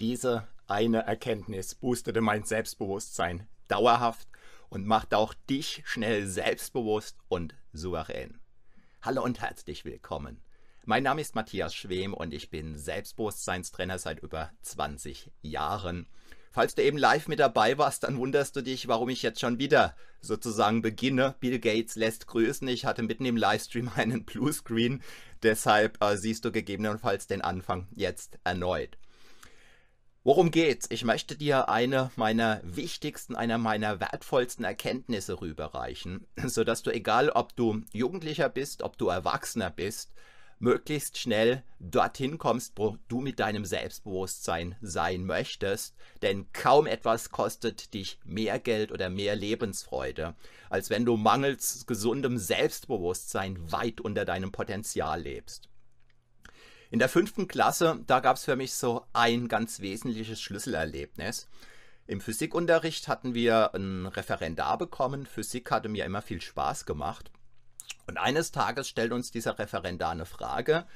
Diese eine Erkenntnis boostete mein Selbstbewusstsein dauerhaft und macht auch dich schnell selbstbewusst und souverän. Hallo und herzlich willkommen. Mein Name ist Matthias Schwem und ich bin Selbstbewusstseinstrainer seit über 20 Jahren. Falls du eben live mit dabei warst, dann wunderst du dich, warum ich jetzt schon wieder sozusagen beginne. Bill Gates lässt grüßen. Ich hatte mitten im Livestream einen Bluescreen. Deshalb äh, siehst du gegebenenfalls den Anfang jetzt erneut. Worum geht's? Ich möchte dir eine meiner wichtigsten, einer meiner wertvollsten Erkenntnisse rüberreichen, sodass du, egal ob du Jugendlicher bist, ob du Erwachsener bist, möglichst schnell dorthin kommst, wo du mit deinem Selbstbewusstsein sein möchtest. Denn kaum etwas kostet dich mehr Geld oder mehr Lebensfreude, als wenn du mangels gesundem Selbstbewusstsein weit unter deinem Potenzial lebst. In der fünften Klasse, da gab es für mich so ein ganz wesentliches Schlüsselerlebnis. Im Physikunterricht hatten wir ein Referendar bekommen. Physik hatte mir immer viel Spaß gemacht. Und eines Tages stellt uns dieser Referendar eine Frage.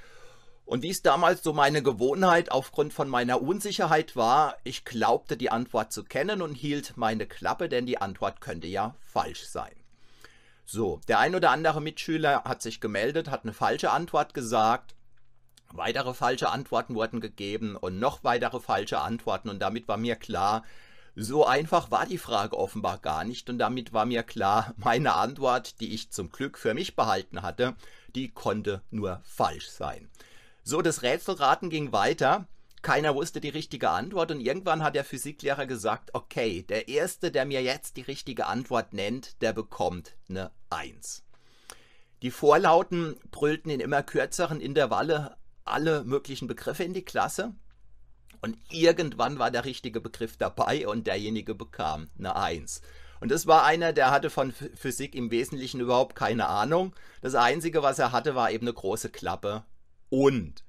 Und wie es damals so meine Gewohnheit aufgrund von meiner Unsicherheit war, ich glaubte die Antwort zu kennen und hielt meine Klappe, denn die Antwort könnte ja falsch sein. So, der ein oder andere Mitschüler hat sich gemeldet, hat eine falsche Antwort gesagt. Weitere falsche Antworten wurden gegeben und noch weitere falsche Antworten und damit war mir klar, so einfach war die Frage offenbar gar nicht und damit war mir klar, meine Antwort, die ich zum Glück für mich behalten hatte, die konnte nur falsch sein. So, das Rätselraten ging weiter. Keiner wusste die richtige Antwort und irgendwann hat der Physiklehrer gesagt, okay, der Erste, der mir jetzt die richtige Antwort nennt, der bekommt eine Eins. Die Vorlauten brüllten in immer kürzeren Intervalle alle möglichen Begriffe in die Klasse. Und irgendwann war der richtige Begriff dabei und derjenige bekam eine Eins. Und das war einer, der hatte von Physik im Wesentlichen überhaupt keine Ahnung. Das Einzige, was er hatte, war eben eine große Klappe. Und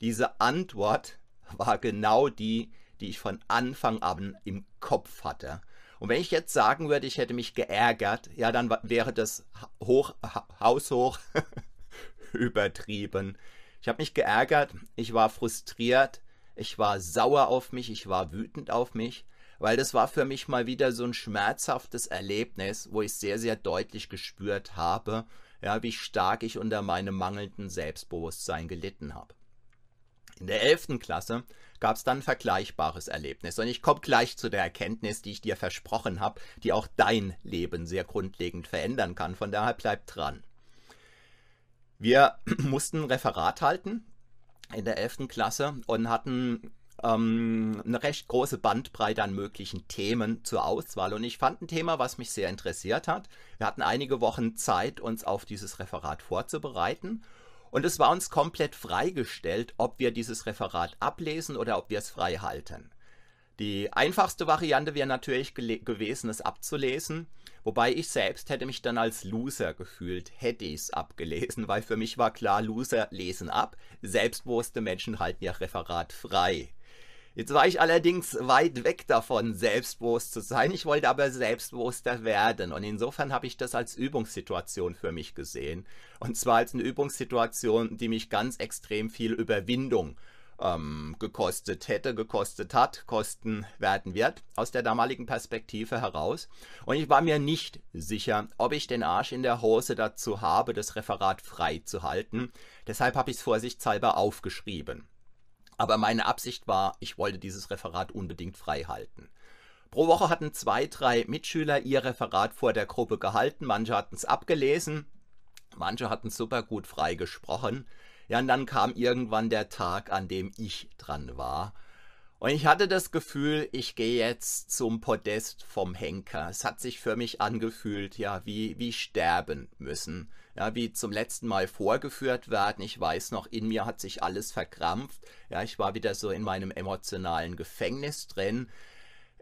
diese Antwort war genau die, die ich von Anfang an im Kopf hatte. Und wenn ich jetzt sagen würde, ich hätte mich geärgert, ja, dann wäre das hoch, haushoch übertrieben. Ich habe mich geärgert, ich war frustriert, ich war sauer auf mich, ich war wütend auf mich, weil das war für mich mal wieder so ein schmerzhaftes Erlebnis, wo ich sehr, sehr deutlich gespürt habe, ja, wie stark ich unter meinem mangelnden Selbstbewusstsein gelitten habe. In der 11. Klasse gab es dann ein vergleichbares Erlebnis. Und ich komme gleich zu der Erkenntnis, die ich dir versprochen habe, die auch dein Leben sehr grundlegend verändern kann. Von daher bleib dran. Wir mussten ein Referat halten in der 11. Klasse und hatten ähm, eine recht große Bandbreite an möglichen Themen zur Auswahl. Und ich fand ein Thema, was mich sehr interessiert hat. Wir hatten einige Wochen Zeit, uns auf dieses Referat vorzubereiten. Und es war uns komplett freigestellt, ob wir dieses Referat ablesen oder ob wir es frei halten. Die einfachste Variante wäre natürlich gewesen, es abzulesen. Wobei ich selbst hätte mich dann als Loser gefühlt, hätte ich es abgelesen, weil für mich war klar, Loser lesen ab, selbstbewusste Menschen halten ihr Referat frei. Jetzt war ich allerdings weit weg davon, selbstbewusst zu sein. Ich wollte aber selbstbewusster werden. Und insofern habe ich das als Übungssituation für mich gesehen. Und zwar als eine Übungssituation, die mich ganz extrem viel Überwindung ähm, gekostet hätte, gekostet hat, kosten werden wird, aus der damaligen Perspektive heraus. Und ich war mir nicht sicher, ob ich den Arsch in der Hose dazu habe, das Referat frei zu halten. Deshalb habe ich es vorsichtshalber aufgeschrieben. Aber meine Absicht war, ich wollte dieses Referat unbedingt frei halten. Pro Woche hatten zwei, drei Mitschüler ihr Referat vor der Gruppe gehalten. Manche hatten es abgelesen, manche hatten super gut frei gesprochen. Ja, und dann kam irgendwann der Tag, an dem ich dran war. Und ich hatte das Gefühl, ich gehe jetzt zum Podest vom Henker. Es hat sich für mich angefühlt, ja, wie, wie sterben müssen. Ja, wie zum letzten Mal vorgeführt werden. Ich weiß noch, in mir hat sich alles verkrampft. Ja, ich war wieder so in meinem emotionalen Gefängnis drin.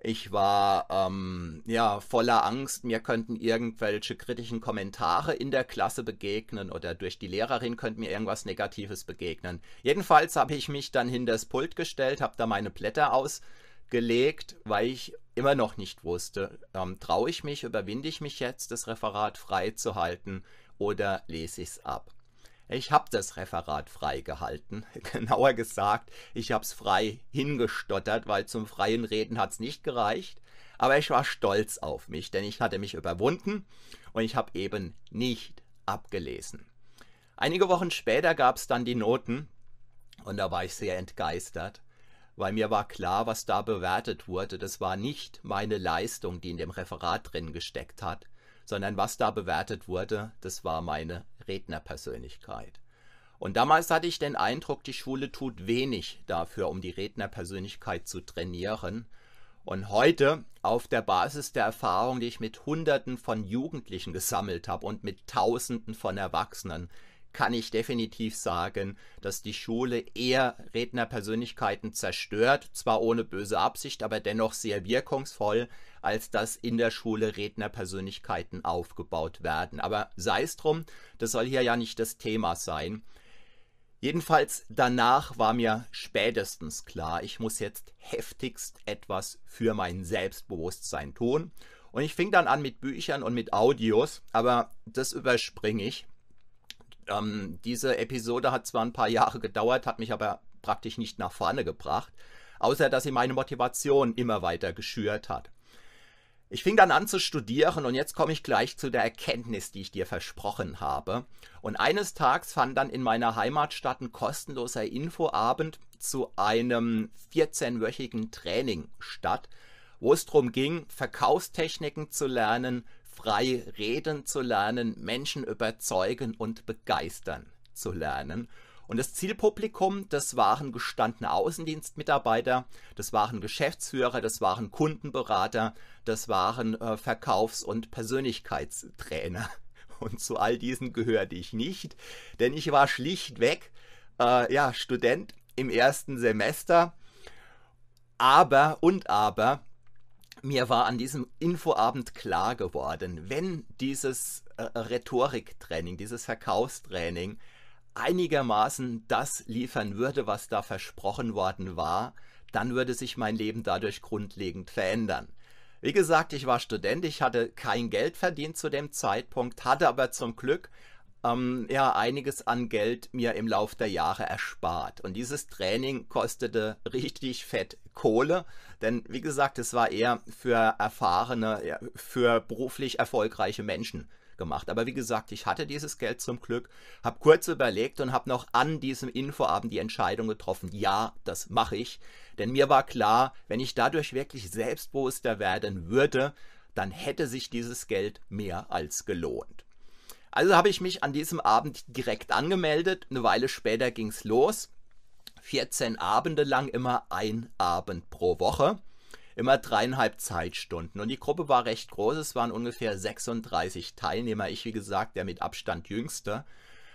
Ich war ähm, ja voller Angst, mir könnten irgendwelche kritischen Kommentare in der Klasse begegnen oder durch die Lehrerin könnte mir irgendwas Negatives begegnen. Jedenfalls habe ich mich dann hinter das Pult gestellt, habe da meine Blätter ausgelegt, weil ich immer noch nicht wusste, ähm, traue ich mich, überwinde ich mich jetzt, das Referat frei zu halten oder lese ich es ab. Ich habe das Referat frei gehalten. Genauer gesagt, ich habe es frei hingestottert, weil zum freien Reden hat es nicht gereicht. Aber ich war stolz auf mich, denn ich hatte mich überwunden und ich habe eben nicht abgelesen. Einige Wochen später gab es dann die Noten und da war ich sehr entgeistert, weil mir war klar, was da bewertet wurde. Das war nicht meine Leistung, die in dem Referat drin gesteckt hat, sondern was da bewertet wurde, das war meine Rednerpersönlichkeit. Und damals hatte ich den Eindruck, die Schule tut wenig dafür, um die Rednerpersönlichkeit zu trainieren. Und heute, auf der Basis der Erfahrung, die ich mit Hunderten von Jugendlichen gesammelt habe und mit Tausenden von Erwachsenen, kann ich definitiv sagen, dass die Schule eher Rednerpersönlichkeiten zerstört, zwar ohne böse Absicht, aber dennoch sehr wirkungsvoll, als dass in der Schule Rednerpersönlichkeiten aufgebaut werden. Aber sei es drum, das soll hier ja nicht das Thema sein. Jedenfalls danach war mir spätestens klar, ich muss jetzt heftigst etwas für mein Selbstbewusstsein tun. Und ich fing dann an mit Büchern und mit Audios, aber das überspringe ich. Ähm, diese Episode hat zwar ein paar Jahre gedauert, hat mich aber praktisch nicht nach vorne gebracht, außer dass sie meine Motivation immer weiter geschürt hat. Ich fing dann an zu studieren und jetzt komme ich gleich zu der Erkenntnis, die ich dir versprochen habe. Und eines Tages fand dann in meiner Heimatstadt ein kostenloser Infoabend zu einem 14-wöchigen Training statt, wo es darum ging, Verkaufstechniken zu lernen, frei reden zu lernen, Menschen überzeugen und begeistern zu lernen. Und das Zielpublikum, das waren gestandene Außendienstmitarbeiter, das waren Geschäftsführer, das waren Kundenberater, das waren äh, Verkaufs- und Persönlichkeitstrainer. Und zu all diesen gehörte ich nicht, denn ich war schlichtweg äh, ja, Student im ersten Semester. Aber und aber, mir war an diesem Infoabend klar geworden, wenn dieses äh, Rhetoriktraining, dieses Verkaufstraining einigermaßen das liefern würde, was da versprochen worden war, dann würde sich mein Leben dadurch grundlegend verändern. Wie gesagt, ich war Student, ich hatte kein Geld verdient zu dem Zeitpunkt, hatte aber zum Glück ähm, ja einiges an Geld mir im Lauf der Jahre erspart. Und dieses Training kostete richtig fett Kohle, denn wie gesagt, es war eher für erfahrene, für beruflich erfolgreiche Menschen gemacht. Aber wie gesagt, ich hatte dieses Geld zum Glück, habe kurz überlegt und habe noch an diesem Infoabend die Entscheidung getroffen, ja, das mache ich. Denn mir war klar, wenn ich dadurch wirklich selbstbewusster werden würde, dann hätte sich dieses Geld mehr als gelohnt. Also habe ich mich an diesem Abend direkt angemeldet. Eine Weile später ging es los. 14 Abende lang, immer ein Abend pro Woche. Immer dreieinhalb Zeitstunden. Und die Gruppe war recht groß. Es waren ungefähr 36 Teilnehmer. Ich, wie gesagt, der mit Abstand jüngste.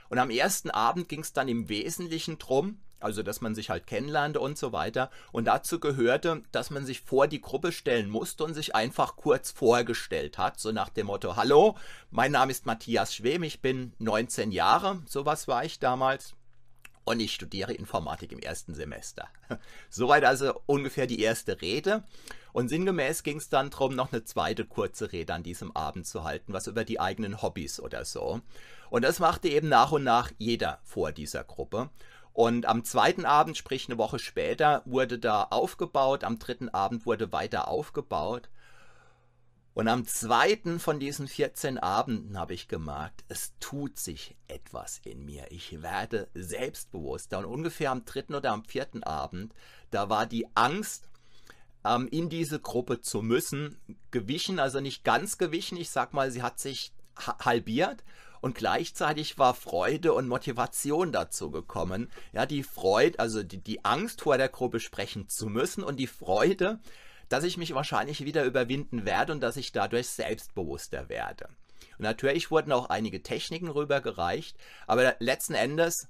Und am ersten Abend ging es dann im Wesentlichen drum, also dass man sich halt kennenlernte und so weiter. Und dazu gehörte, dass man sich vor die Gruppe stellen musste und sich einfach kurz vorgestellt hat, so nach dem Motto, hallo, mein Name ist Matthias Schwem, ich bin 19 Jahre, sowas war ich damals. Und ich studiere Informatik im ersten Semester. Soweit also ungefähr die erste Rede. Und sinngemäß ging es dann darum, noch eine zweite kurze Rede an diesem Abend zu halten, was über die eigenen Hobbys oder so. Und das machte eben nach und nach jeder vor dieser Gruppe. Und am zweiten Abend, sprich eine Woche später, wurde da aufgebaut, am dritten Abend wurde weiter aufgebaut. Und am zweiten von diesen 14 Abenden habe ich gemerkt, es tut sich etwas in mir. Ich werde selbstbewusster. Und ungefähr am dritten oder am vierten Abend, da war die Angst, ähm, in diese Gruppe zu müssen, gewichen, also nicht ganz gewichen. Ich sag mal, sie hat sich halbiert und gleichzeitig war Freude und Motivation dazu gekommen. Ja, die Freude, also die, die Angst vor der Gruppe sprechen zu müssen und die Freude, dass ich mich wahrscheinlich wieder überwinden werde und dass ich dadurch selbstbewusster werde. Und natürlich wurden auch einige Techniken rübergereicht, aber letzten Endes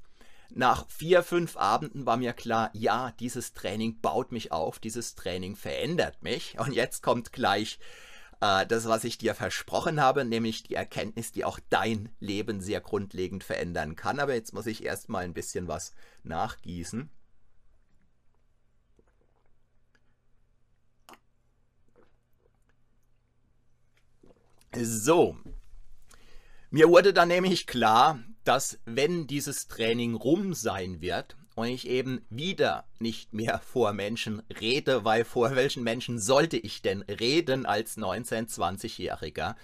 nach vier, fünf Abenden war mir klar, ja, dieses Training baut mich auf, dieses Training verändert mich. Und jetzt kommt gleich äh, das, was ich dir versprochen habe, nämlich die Erkenntnis, die auch dein Leben sehr grundlegend verändern kann. Aber jetzt muss ich erstmal ein bisschen was nachgießen. So. Mir wurde dann nämlich klar, dass wenn dieses Training rum sein wird und ich eben wieder nicht mehr vor Menschen rede, weil vor welchen Menschen sollte ich denn reden als 19-, 20-Jähriger,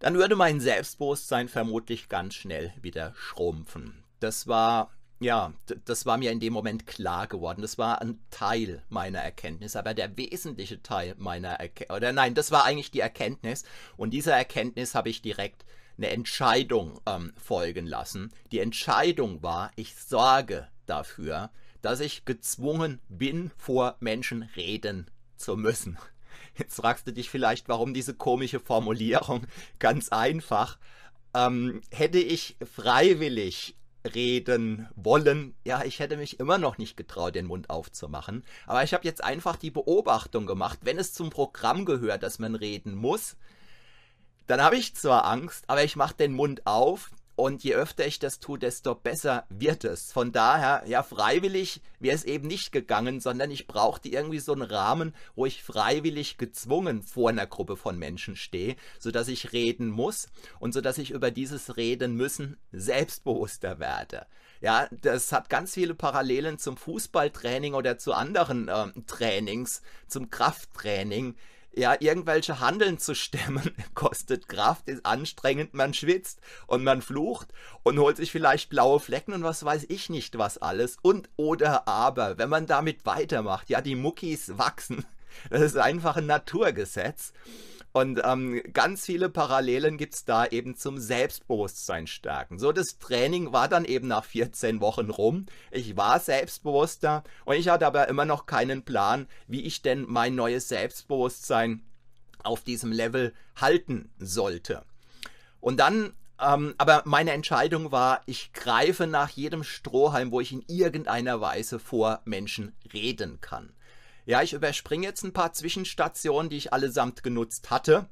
dann würde mein Selbstbewusstsein vermutlich ganz schnell wieder schrumpfen. Das war, ja, das war mir in dem Moment klar geworden. Das war ein Teil meiner Erkenntnis, aber der wesentliche Teil meiner Erkenntnis, oder nein, das war eigentlich die Erkenntnis und dieser Erkenntnis habe ich direkt eine Entscheidung ähm, folgen lassen. Die Entscheidung war, ich sorge dafür, dass ich gezwungen bin, vor Menschen reden zu müssen. Jetzt fragst du dich vielleicht, warum diese komische Formulierung? Ganz einfach. Ähm, hätte ich freiwillig reden wollen, ja, ich hätte mich immer noch nicht getraut, den Mund aufzumachen. Aber ich habe jetzt einfach die Beobachtung gemacht, wenn es zum Programm gehört, dass man reden muss, dann habe ich zwar Angst, aber ich mache den Mund auf und je öfter ich das tue, desto besser wird es. Von daher, ja, freiwillig wäre es eben nicht gegangen, sondern ich brauchte irgendwie so einen Rahmen, wo ich freiwillig gezwungen vor einer Gruppe von Menschen stehe, sodass ich reden muss und sodass ich über dieses Reden müssen selbstbewusster werde. Ja, das hat ganz viele Parallelen zum Fußballtraining oder zu anderen äh, Trainings, zum Krafttraining ja, irgendwelche Handeln zu stemmen, kostet Kraft, ist anstrengend, man schwitzt und man flucht und holt sich vielleicht blaue Flecken und was weiß ich nicht was alles. Und oder aber, wenn man damit weitermacht, ja, die Muckis wachsen. Das ist einfach ein Naturgesetz. Und ähm, ganz viele Parallelen gibt es da eben zum Selbstbewusstsein stärken. So, das Training war dann eben nach 14 Wochen rum. Ich war selbstbewusster und ich hatte aber immer noch keinen Plan, wie ich denn mein neues Selbstbewusstsein auf diesem Level halten sollte. Und dann ähm, aber meine Entscheidung war, ich greife nach jedem Strohhalm, wo ich in irgendeiner Weise vor Menschen reden kann. Ja, ich überspringe jetzt ein paar Zwischenstationen, die ich allesamt genutzt hatte.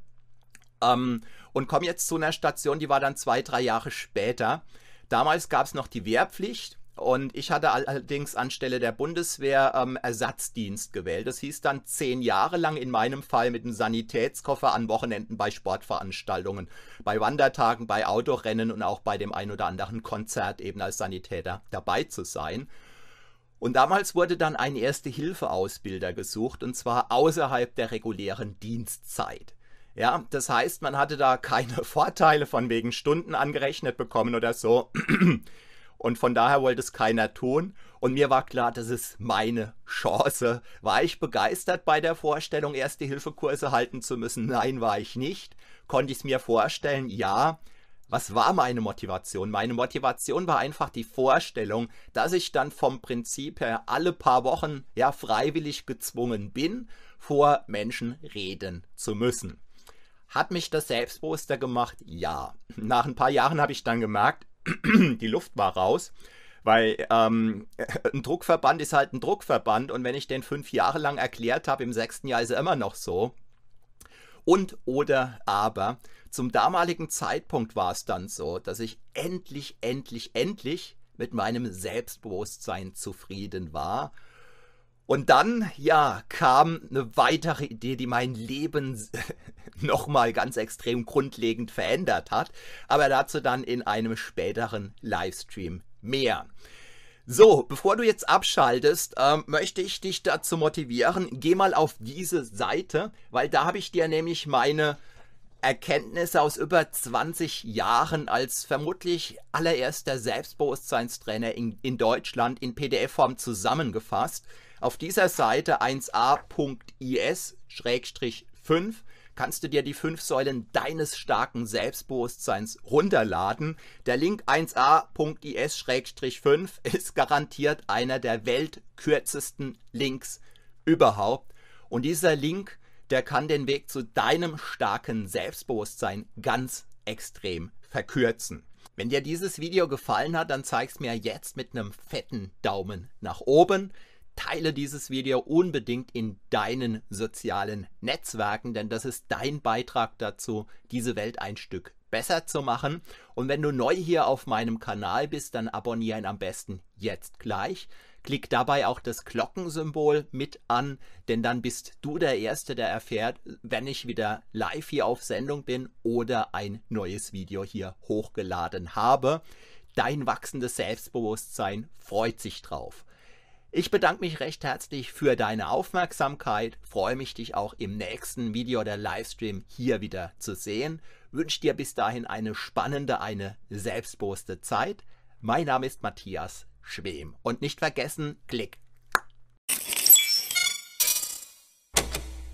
Ähm, und komme jetzt zu einer Station, die war dann zwei, drei Jahre später. Damals gab es noch die Wehrpflicht und ich hatte allerdings anstelle der Bundeswehr ähm, Ersatzdienst gewählt. Das hieß dann zehn Jahre lang in meinem Fall mit einem Sanitätskoffer an Wochenenden bei Sportveranstaltungen, bei Wandertagen, bei Autorennen und auch bei dem ein oder anderen Konzert eben als Sanitäter dabei zu sein. Und damals wurde dann ein Erste-Hilfe-Ausbilder gesucht, und zwar außerhalb der regulären Dienstzeit. Ja, das heißt, man hatte da keine Vorteile von wegen Stunden angerechnet bekommen oder so. Und von daher wollte es keiner tun. Und mir war klar, das ist meine Chance. War ich begeistert bei der Vorstellung, Erste-Hilfe-Kurse halten zu müssen? Nein, war ich nicht. Konnte ich es mir vorstellen? Ja. Was war meine Motivation? Meine Motivation war einfach die Vorstellung, dass ich dann vom Prinzip her alle paar Wochen ja freiwillig gezwungen bin, vor Menschen reden zu müssen. Hat mich das selbstbewusster gemacht? Ja. Nach ein paar Jahren habe ich dann gemerkt, die Luft war raus, weil ähm, ein Druckverband ist halt ein Druckverband und wenn ich den fünf Jahre lang erklärt habe, im sechsten Jahr ist er immer noch so. Und oder aber zum damaligen Zeitpunkt war es dann so, dass ich endlich, endlich, endlich mit meinem Selbstbewusstsein zufrieden war. Und dann, ja, kam eine weitere Idee, die mein Leben nochmal ganz extrem grundlegend verändert hat. Aber dazu dann in einem späteren Livestream mehr. So, bevor du jetzt abschaltest, ähm, möchte ich dich dazu motivieren, geh mal auf diese Seite, weil da habe ich dir nämlich meine Erkenntnisse aus über 20 Jahren als vermutlich allererster Selbstbewusstseinstrainer in, in Deutschland in PDF-Form zusammengefasst. Auf dieser Seite 1a.is-5 kannst du dir die fünf Säulen deines starken Selbstbewusstseins runterladen. Der Link 1a.is-5 ist garantiert einer der weltkürzesten Links überhaupt. Und dieser Link der kann den Weg zu deinem starken Selbstbewusstsein ganz extrem verkürzen. Wenn dir dieses Video gefallen hat, dann zeig's mir jetzt mit einem fetten Daumen nach oben. Teile dieses Video unbedingt in deinen sozialen Netzwerken, denn das ist dein Beitrag dazu, diese Welt ein Stück besser zu machen. Und wenn du neu hier auf meinem Kanal bist, dann abonnieren am besten jetzt gleich. Klick dabei auch das Glockensymbol mit an, denn dann bist du der Erste, der erfährt, wenn ich wieder live hier auf Sendung bin oder ein neues Video hier hochgeladen habe. Dein wachsendes Selbstbewusstsein freut sich drauf. Ich bedanke mich recht herzlich für deine Aufmerksamkeit, freue mich, dich auch im nächsten Video oder Livestream hier wieder zu sehen, wünsche dir bis dahin eine spannende, eine selbstbewusste Zeit. Mein Name ist Matthias Schwem. Und nicht vergessen, klick